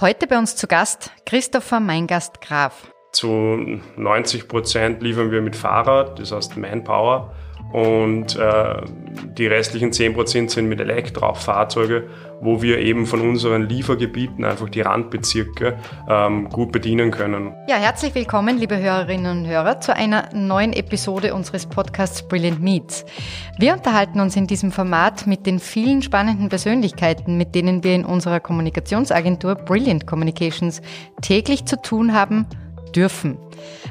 Heute bei uns zu Gast Christopher Meingast Graf. Zu 90 Prozent liefern wir mit Fahrrad, das heißt Manpower. Und äh, die restlichen 10 Prozent sind mit Elektrofahrzeuge, wo wir eben von unseren Liefergebieten einfach die Randbezirke ähm, gut bedienen können. Ja, herzlich willkommen, liebe Hörerinnen und Hörer, zu einer neuen Episode unseres Podcasts Brilliant Meets. Wir unterhalten uns in diesem Format mit den vielen spannenden Persönlichkeiten, mit denen wir in unserer Kommunikationsagentur Brilliant Communications täglich zu tun haben dürfen.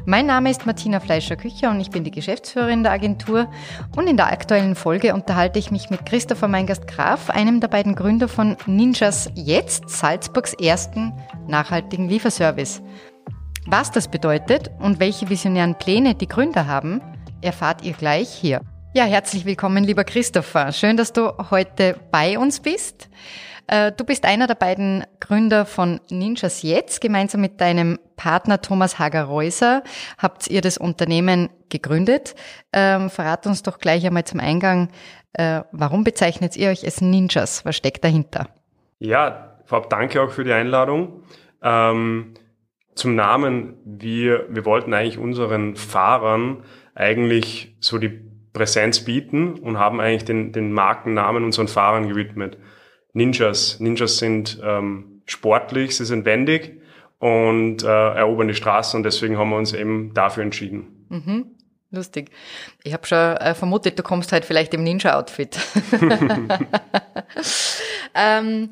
Mein Name ist Martina Fleischer-Kücher und ich bin die Geschäftsführerin der Agentur. Und in der aktuellen Folge unterhalte ich mich mit Christopher Meingast Graf, einem der beiden Gründer von Ninjas Jetzt, Salzburgs ersten nachhaltigen Lieferservice. Was das bedeutet und welche visionären Pläne die Gründer haben, erfahrt ihr gleich hier. Ja, herzlich willkommen, lieber Christopher. Schön, dass du heute bei uns bist. Äh, du bist einer der beiden Gründer von Ninjas Jetzt. Gemeinsam mit deinem Partner Thomas Hager-Reuser habt ihr das Unternehmen gegründet. Ähm, verrat uns doch gleich einmal zum Eingang, äh, warum bezeichnet ihr euch als Ninjas? Was steckt dahinter? Ja, vorab danke auch für die Einladung. Ähm, zum Namen, wir, wir wollten eigentlich unseren Fahrern eigentlich so die Präsenz bieten und haben eigentlich den, den Markennamen unseren Fahrern gewidmet. Ninjas. Ninjas sind ähm, sportlich, sie sind wendig und äh, erobern die Straße und deswegen haben wir uns eben dafür entschieden. Mhm. Lustig. Ich habe schon äh, vermutet, du kommst halt vielleicht im Ninja-Outfit. ähm,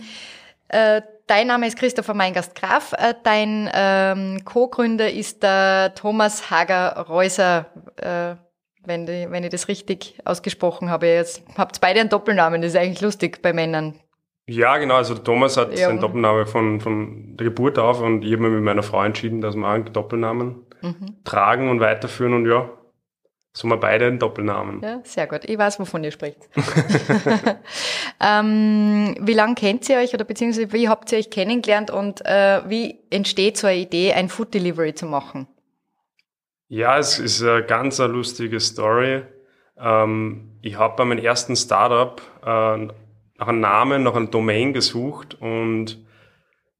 äh, dein Name ist Christopher Meingast Graf. Äh, dein ähm, Co-Gründer ist der Thomas Hager-Reuser. Äh, wenn, die, wenn ich das richtig ausgesprochen habe. Jetzt habt beide einen Doppelnamen, das ist eigentlich lustig bei Männern. Ja, genau. Also Thomas hat ja. seinen Doppelname von, von der Geburt auf und ich habe mir mit meiner Frau entschieden, dass wir einen Doppelnamen mhm. tragen und weiterführen und ja, so wir beide einen Doppelnamen. Ja, sehr gut. Ich weiß, wovon ihr spricht. ähm, wie lange kennt ihr euch oder beziehungsweise wie habt ihr euch kennengelernt und äh, wie entsteht so eine Idee, ein Food Delivery zu machen? Ja, es ist eine ganz eine lustige Story. Ähm, ich habe bei meinem ersten Startup äh, nach einem Namen, nach einem Domain gesucht und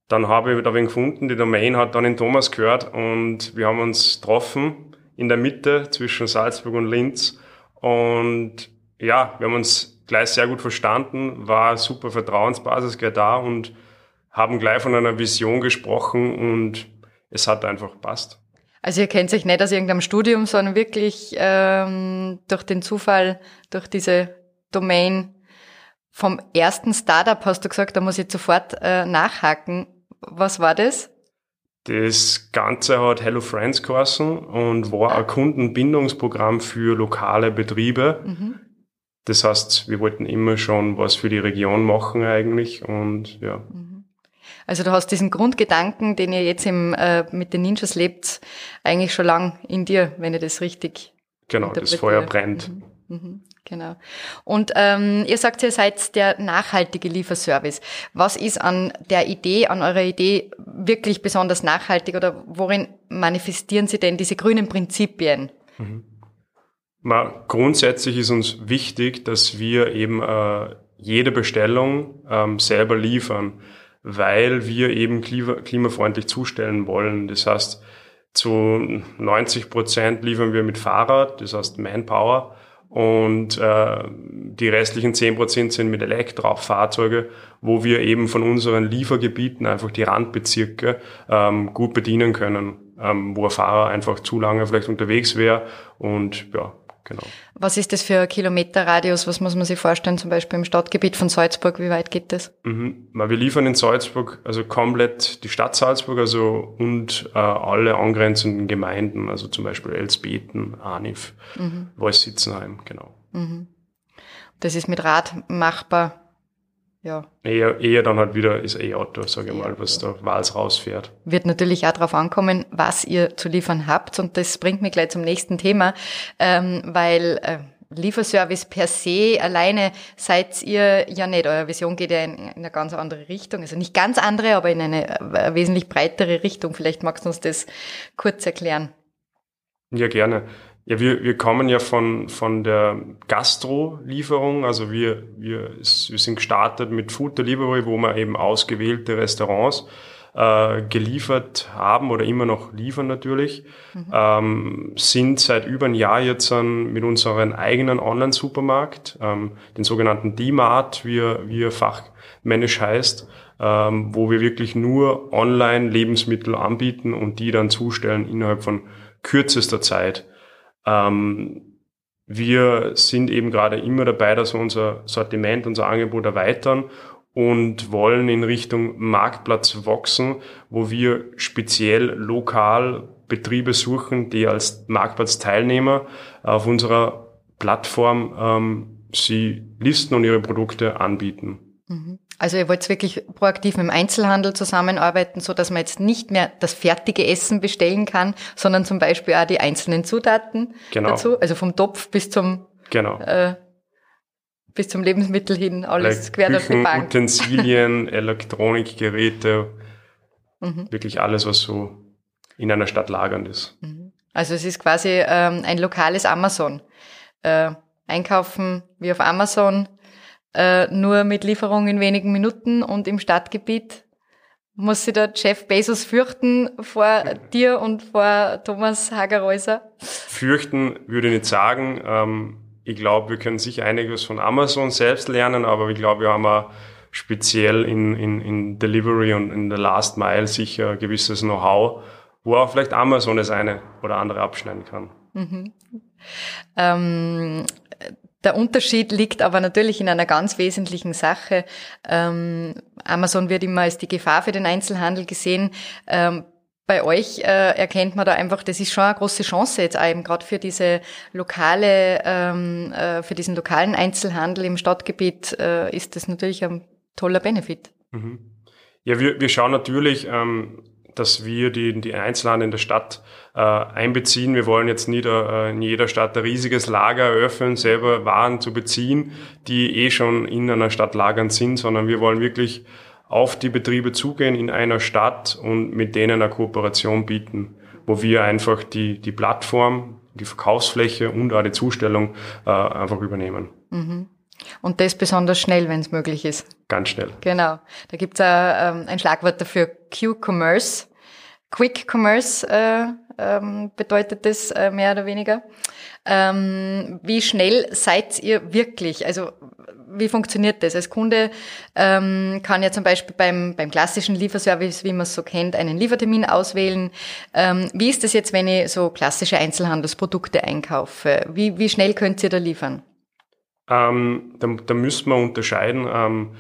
dann habe ich da wen gefunden. Die Domain hat dann den Thomas gehört und wir haben uns getroffen in der Mitte zwischen Salzburg und Linz und ja, wir haben uns gleich sehr gut verstanden, war super Vertrauensbasis gleich da und haben gleich von einer Vision gesprochen und es hat einfach passt. Also ihr kennt sich nicht aus irgendeinem Studium, sondern wirklich ähm, durch den Zufall, durch diese Domain vom ersten Startup hast du gesagt, da muss ich sofort äh, nachhaken. Was war das? Das Ganze hat Hello Friends geheißen und war ein Kundenbindungsprogramm für lokale Betriebe. Mhm. Das heißt, wir wollten immer schon was für die Region machen eigentlich und ja. Mhm. Also du hast diesen Grundgedanken, den ihr jetzt im, äh, mit den Ninjas lebt, eigentlich schon lang in dir, wenn ich das richtig Genau, das Feuer brennt. Mhm. Mhm, genau. Und ähm, ihr sagt, ihr seid der nachhaltige Lieferservice. Was ist an der Idee, an eurer Idee wirklich besonders nachhaltig oder worin manifestieren Sie denn diese grünen Prinzipien? Mhm. Mal, grundsätzlich ist uns wichtig, dass wir eben äh, jede Bestellung ähm, selber liefern, weil wir eben klima klimafreundlich zustellen wollen. Das heißt, zu 90 Prozent liefern wir mit Fahrrad, das heißt Manpower und äh, die restlichen 10% sind mit Elektrofahrzeuge, wo wir eben von unseren Liefergebieten einfach die Randbezirke ähm, gut bedienen können, ähm, wo ein Fahrer einfach zu lange vielleicht unterwegs wäre. Und ja, Genau. Was ist das für ein Kilometerradius? Was muss man sich vorstellen, zum Beispiel im Stadtgebiet von Salzburg? Wie weit geht das? Mhm. Wir liefern in Salzburg also komplett die Stadt Salzburg also und äh, alle angrenzenden Gemeinden, also zum Beispiel Elsbeten, Arnif, mhm. Wolsitzenheim, genau. Mhm. Das ist mit Rad machbar ja. Eher, eher dann halt wieder ist E-Auto, sage ich mal, was da Wals rausfährt. Wird natürlich auch darauf ankommen, was ihr zu liefern habt. Und das bringt mich gleich zum nächsten Thema, ähm, weil äh, Lieferservice per se alleine seid ihr ja nicht. Eure Vision geht ja in, in eine ganz andere Richtung. Also nicht ganz andere, aber in eine äh, wesentlich breitere Richtung. Vielleicht magst du uns das kurz erklären. Ja, gerne. Ja, wir, wir kommen ja von, von der Gastro-Lieferung. Also wir, wir, wir sind gestartet mit Food Delivery, wo man eben ausgewählte Restaurants äh, geliefert haben oder immer noch liefern natürlich, mhm. ähm, sind seit über ein Jahr jetzt an, mit unserem eigenen Online-Supermarkt, ähm, den sogenannten D-Mart, wie wie er fachmännisch heißt, ähm, wo wir wirklich nur online Lebensmittel anbieten und die dann zustellen innerhalb von kürzester Zeit. Ähm, wir sind eben gerade immer dabei, dass wir unser Sortiment, unser Angebot erweitern und wollen in Richtung Marktplatz wachsen, wo wir speziell lokal Betriebe suchen, die als Marktplatzteilnehmer auf unserer Plattform ähm, sie listen und ihre Produkte anbieten. Mhm. Also ihr wollt wirklich proaktiv mit dem Einzelhandel zusammenarbeiten, so dass man jetzt nicht mehr das fertige Essen bestellen kann, sondern zum Beispiel auch die einzelnen Zutaten genau. dazu, also vom Topf bis zum genau. äh, bis zum Lebensmittel hin, alles quer durch die Bank. Utensilien, Elektronikgeräte, mhm. wirklich alles, was so in einer Stadt lagernd ist. Mhm. Also es ist quasi ähm, ein lokales Amazon. Äh, einkaufen wie auf Amazon, äh, nur mit Lieferung in wenigen Minuten und im Stadtgebiet muss sich der Jeff Bezos fürchten vor dir und vor Thomas Hagerhäuser? Fürchten würde ich nicht sagen. Ähm, ich glaube, wir können sicher einiges von Amazon selbst lernen, aber ich glaube, wir haben auch speziell in, in, in Delivery und in der Last Mile sicher ein gewisses Know-how, wo auch vielleicht Amazon das eine oder andere abschneiden kann. Mhm. Ähm, der Unterschied liegt aber natürlich in einer ganz wesentlichen Sache. Ähm, Amazon wird immer als die Gefahr für den Einzelhandel gesehen. Ähm, bei euch äh, erkennt man da einfach, das ist schon eine große Chance jetzt eben gerade für diese lokale, ähm, äh, für diesen lokalen Einzelhandel im Stadtgebiet äh, ist das natürlich ein toller Benefit. Mhm. Ja, wir, wir schauen natürlich, ähm, dass wir die, die Einzelhandel in der Stadt äh, einbeziehen. Wir wollen jetzt nicht äh, in jeder Stadt ein riesiges Lager eröffnen, selber Waren zu beziehen, die eh schon in einer Stadt lagernd sind, sondern wir wollen wirklich auf die Betriebe zugehen in einer Stadt und mit denen eine Kooperation bieten, wo wir einfach die, die Plattform, die Verkaufsfläche und auch die Zustellung äh, einfach übernehmen. Mhm. Und das besonders schnell, wenn es möglich ist. Ganz schnell. Genau. Da gibt's es ähm, ein Schlagwort dafür, Q-Commerce. Quick Commerce äh, ähm, bedeutet das äh, mehr oder weniger. Ähm, wie schnell seid ihr wirklich? Also wie funktioniert das? Als Kunde ähm, kann ja zum Beispiel beim, beim klassischen Lieferservice, wie man es so kennt, einen Liefertermin auswählen. Ähm, wie ist das jetzt, wenn ich so klassische Einzelhandelsprodukte einkaufe? Wie, wie schnell könnt ihr da liefern? Ähm, da, da müssen wir unterscheiden. Ähm,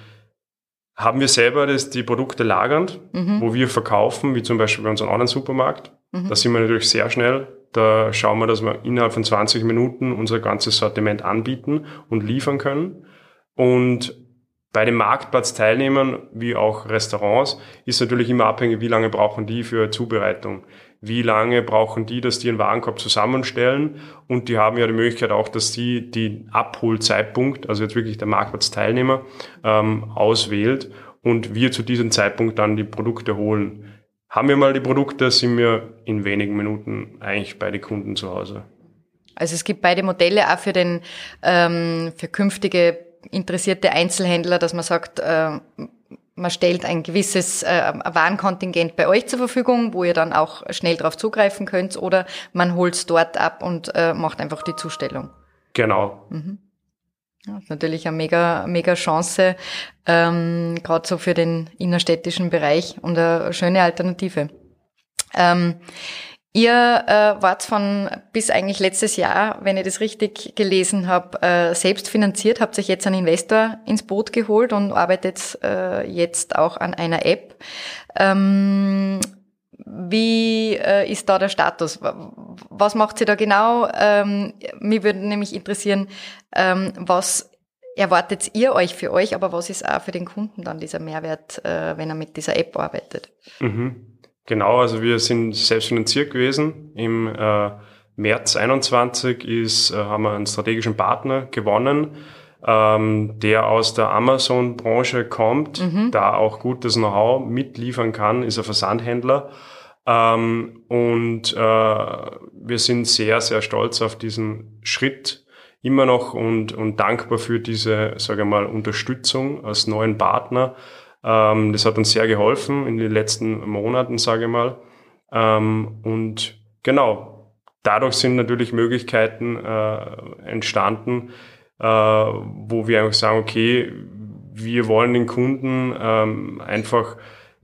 haben wir selber das, die Produkte lagernd, mhm. wo wir verkaufen, wie zum Beispiel bei unserem anderen Supermarkt. Mhm. Da sind wir natürlich sehr schnell. Da schauen wir, dass wir innerhalb von 20 Minuten unser ganzes Sortiment anbieten und liefern können. Und bei den Marktplatzteilnehmern wie auch Restaurants ist natürlich immer abhängig, wie lange brauchen die für Zubereitung. Wie lange brauchen die, dass die einen Warenkorb zusammenstellen? Und die haben ja die Möglichkeit auch, dass die den Abholzeitpunkt, also jetzt wirklich der Marktplatzteilnehmer, ähm, auswählt und wir zu diesem Zeitpunkt dann die Produkte holen. Haben wir mal die Produkte, sind wir in wenigen Minuten eigentlich bei den Kunden zu Hause. Also es gibt beide Modelle auch für den ähm, für künftige interessierte Einzelhändler, dass man sagt, äh, man stellt ein gewisses äh, Warenkontingent bei euch zur Verfügung, wo ihr dann auch schnell darauf zugreifen könnt, oder man holt es dort ab und äh, macht einfach die Zustellung. Genau. Mhm. Ja, ist natürlich eine mega, mega Chance, ähm, gerade so für den innerstädtischen Bereich und eine schöne Alternative. Ähm, Ihr äh, wart von bis eigentlich letztes Jahr, wenn ich das richtig gelesen habe, äh, selbst finanziert, habt euch jetzt einen Investor ins Boot geholt und arbeitet äh, jetzt auch an einer App. Ähm, wie äh, ist da der Status? Was macht sie da genau? Ähm, mir würde nämlich interessieren, ähm, was erwartet ihr euch für euch, aber was ist auch für den Kunden dann dieser Mehrwert, äh, wenn er mit dieser App arbeitet? Mhm. Genau, also wir sind selbstfinanziert gewesen. Im äh, März 21 ist, äh, haben wir einen strategischen Partner gewonnen, ähm, der aus der Amazon-Branche kommt, mhm. da auch gutes Know-how mitliefern kann, ist ein Versandhändler. Ähm, und äh, wir sind sehr, sehr stolz auf diesen Schritt immer noch und, und dankbar für diese, sage ich mal, Unterstützung als neuen Partner Ähm, das hat uns sehr geholfen in den letzten Monaten, sage ich mal. Ähm, und genau, dadurch sind natürlich Möglichkeiten äh, entstanden, äh, wo wir einfach sagen, okay, wir wollen den Kunden ähm, einfach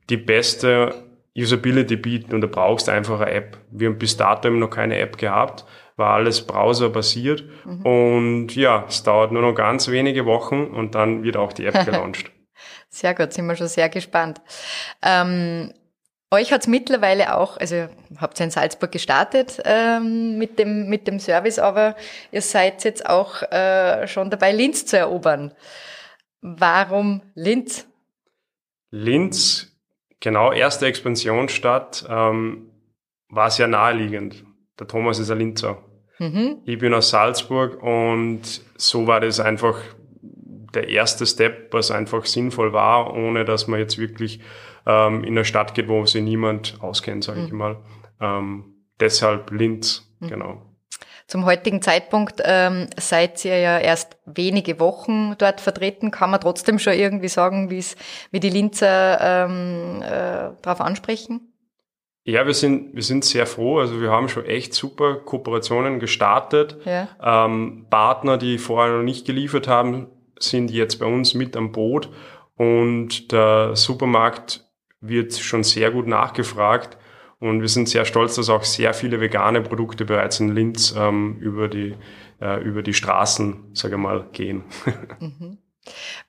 die beste Usability bieten und da brauchst du einfach eine App. Wir haben bis dato noch keine App gehabt, war alles browserbasiert mhm. und ja, es dauert nur noch ganz wenige Wochen und dann wird auch die App gelauncht. Sehr gut, sind wir schon sehr gespannt. Ähm, euch hat's mittlerweile auch, also habt ihr in Salzburg gestartet ähm, mit, dem, mit dem Service, aber ihr seid jetzt auch äh, schon dabei, Linz zu erobern. Warum Linz? Linz genau erste Expansionsstadt ähm, war sehr naheliegend. Der Thomas ist ein Linzer. Mhm. Ich bin aus Salzburg und so war das einfach der erste Step, was einfach sinnvoll war, ohne dass man jetzt wirklich ähm, in eine Stadt geht, wo sich niemand auskennt, sage mhm. ich mal. Ähm, deshalb Linz, mhm. genau. Zum heutigen Zeitpunkt ähm, seid ihr ja erst wenige Wochen dort vertreten. Kann man trotzdem schon irgendwie sagen, wie's, wie die Linzer ähm, äh, darauf ansprechen? Ja, wir sind, wir sind sehr froh. Also wir haben schon echt super Kooperationen gestartet. Ja. Ähm, Partner, die vorher noch nicht geliefert haben, sind jetzt bei uns mit am Boot. Und der Supermarkt wird schon sehr gut nachgefragt. Und wir sind sehr stolz, dass auch sehr viele vegane Produkte bereits in Linz ähm, über, die, äh, über die Straßen, sage ich mal, gehen. Mhm.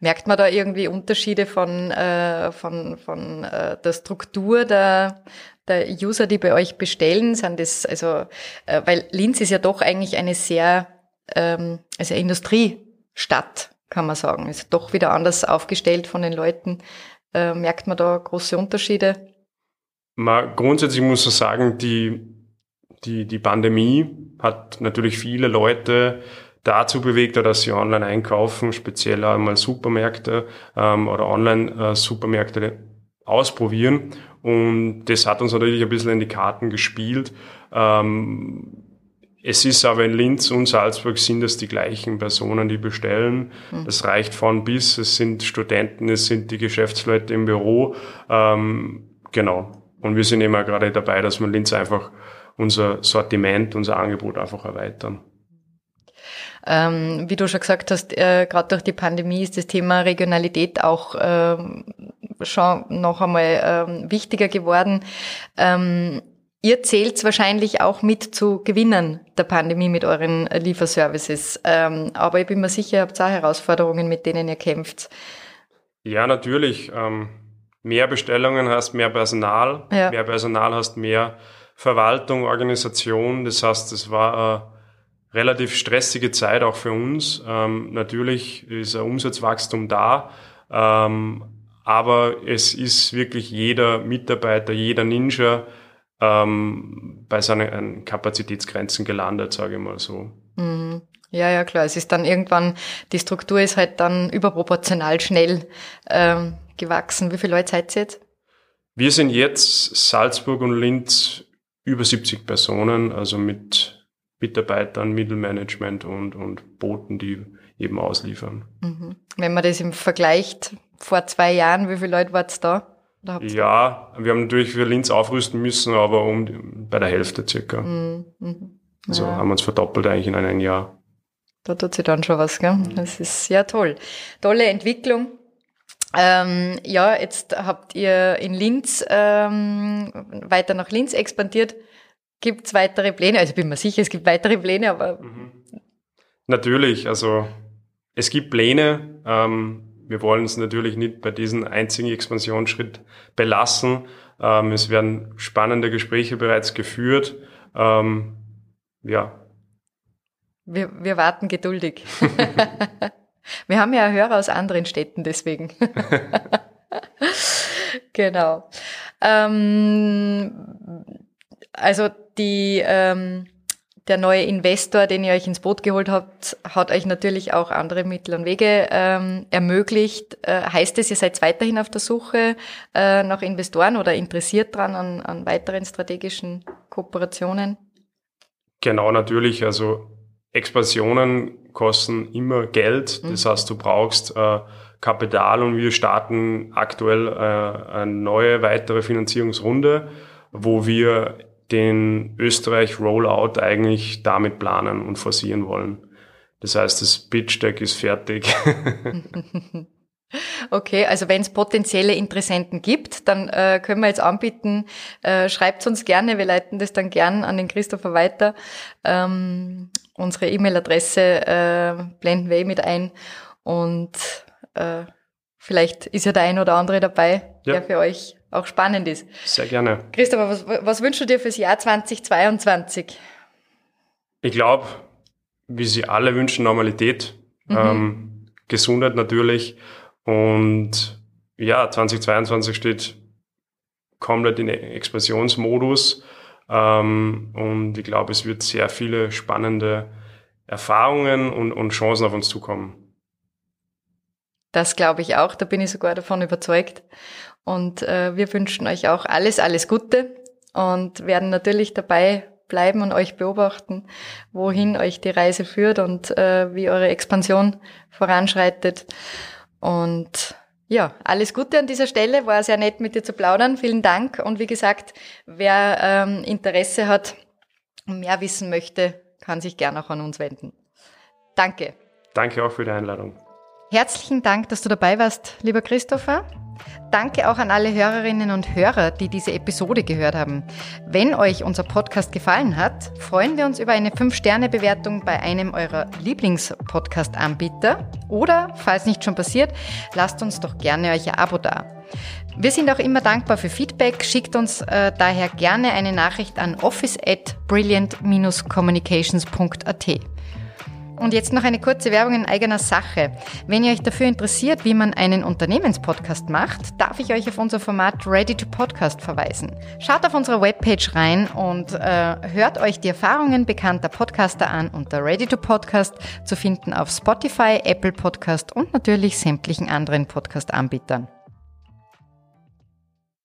Merkt man da irgendwie Unterschiede von, äh, von, von äh, der Struktur der, der User, die bei euch bestellen? Sind das, also, äh, weil Linz ist ja doch eigentlich eine sehr, ähm, also Industriestadt, kann man sagen. Ist doch wieder anders aufgestellt von den Leuten. Äh, merkt man da große Unterschiede? Man, grundsätzlich muss man sagen, die, die, die Pandemie hat natürlich viele Leute dazu bewegt, dass sie online einkaufen, speziell einmal Supermärkte ähm, oder Online-Supermärkte äh, ausprobieren. Und das hat uns natürlich ein bisschen in die Karten gespielt. Ähm, es ist aber in Linz und Salzburg sind es die gleichen Personen, die bestellen. Mhm. Das reicht von bis. Es sind Studenten, es sind die Geschäftsleute im Büro. Ähm, genau. Und wir sind immer gerade dabei, dass wir Linz einfach unser Sortiment, unser Angebot einfach erweitern. Ähm, wie du schon gesagt hast, äh, gerade durch die Pandemie ist das Thema Regionalität auch ähm, schon noch einmal ähm, wichtiger geworden. Ähm, ihr zählt wahrscheinlich auch mit zu Gewinnern der Pandemie mit euren Lieferservices. Ähm, aber ich bin mir sicher, ihr habt auch Herausforderungen, mit denen ihr kämpft. Ja, natürlich. Ähm, mehr Bestellungen hast mehr Personal, ja. mehr Personal hast mehr Verwaltung, Organisation. Das heißt, es war eine relativ stressige Zeit auch für uns. Ähm, natürlich ist ein Umsatzwachstum da, aber es ist wirklich jeder Mitarbeiter, jeder Ninja ähm, bei seinen Kapazitätsgrenzen gelandet, sage ich mal so. Mhm. Ja, ja, klar. Es ist dann irgendwann, die Struktur ist halt dann überproportional schnell ähm, gewachsen. Wie viele Leute seid ihr jetzt? Wir sind jetzt Salzburg und Linz über 70 Personen, also mit Mitarbeitern, Mittelmanagement und, und Booten, die eben ausliefern. Mhm. Wenn man das im Vergleich vor zwei Jahren, wie viele Leute wart da? Ja, wir haben natürlich für Linz aufrüsten müssen, aber um bei der Hälfte circa. Mhm. Mhm. Also ja. haben wir uns verdoppelt eigentlich in einem Jahr. Da tut sich dann schon was, gell? Mhm. Das ist sehr toll. Tolle Entwicklung. Ähm, ja, jetzt habt ihr in Linz ähm, weiter nach Linz expandiert. Gibt es weitere Pläne? Also bin mir sicher, es gibt weitere Pläne, aber. Mhm. Natürlich, also es gibt Pläne. Ähm, wir wollen es natürlich nicht bei diesem einzigen Expansionsschritt belassen. Ähm, es werden spannende Gespräche bereits geführt. Ähm, ja. Wir, wir warten geduldig. Wir haben ja Hörer aus anderen Städten, deswegen. genau. Ähm, also die, ähm, der neue Investor, den ihr euch ins Boot geholt habt, hat euch natürlich auch andere Mittel und Wege ähm, ermöglicht. Äh, heißt es, ihr seid weiterhin auf der Suche äh, nach Investoren oder interessiert dran an, an weiteren strategischen Kooperationen? Genau, natürlich. Also Expansionen kosten immer Geld. Mhm. Das heißt, du brauchst äh, Kapital und wir starten aktuell äh, eine neue weitere Finanzierungsrunde, wo wir den Österreich Rollout eigentlich damit planen und forcieren wollen. Das heißt, das Pitch Deck ist fertig. Okay, also wenn es potenzielle Interessenten gibt, dann äh, können wir jetzt anbieten, äh, schreibt uns gerne, wir leiten das dann gern an den Christopher weiter. Ähm, unsere E-Mail-Adresse äh, blenden wir eh mit ein und äh, vielleicht ist ja der ein oder andere dabei, ja. der für euch auch spannend ist. Sehr gerne. Christopher, was, was wünschst du dir fürs Jahr 2022? Ich glaube, wie sie alle wünschen, Normalität, mhm. ähm, Gesundheit natürlich und ja, 2022 steht komplett in Expansionsmodus ähm, und ich glaube, es wird sehr viele spannende Erfahrungen und, und Chancen auf uns zukommen. Das glaube ich auch, da bin ich sogar davon überzeugt. Und äh, wir wünschen euch auch alles, alles Gute und werden natürlich dabei bleiben und euch beobachten, wohin euch die Reise führt und äh, wie eure Expansion voranschreitet. Und ja, alles Gute an dieser Stelle. War sehr nett mit dir zu plaudern. Vielen Dank. Und wie gesagt, wer ähm, Interesse hat und mehr wissen möchte, kann sich gerne auch an uns wenden. Danke. Danke auch für die Einladung. Herzlichen Dank, dass du dabei warst, lieber Christopher. Danke auch an alle Hörerinnen und Hörer, die diese Episode gehört haben. Wenn euch unser Podcast gefallen hat, freuen wir uns über eine 5-Sterne-Bewertung bei einem eurer Lieblings-Podcast-Anbieter. Oder, falls nicht schon passiert, lasst uns doch gerne euch ein Abo da. Wir sind auch immer dankbar für Feedback. Schickt uns äh, daher gerne eine Nachricht an office at brilliant-communications.at. Und jetzt noch eine kurze Werbung in eigener Sache. Wenn ihr euch dafür interessiert, wie man einen Unternehmenspodcast macht, darf ich euch auf unser Format Ready to Podcast verweisen. Schaut auf unserer Webpage rein und äh, hört euch die Erfahrungen bekannter Podcaster an unter Ready to Podcast zu finden auf Spotify, Apple Podcast und natürlich sämtlichen anderen Podcast-Anbietern.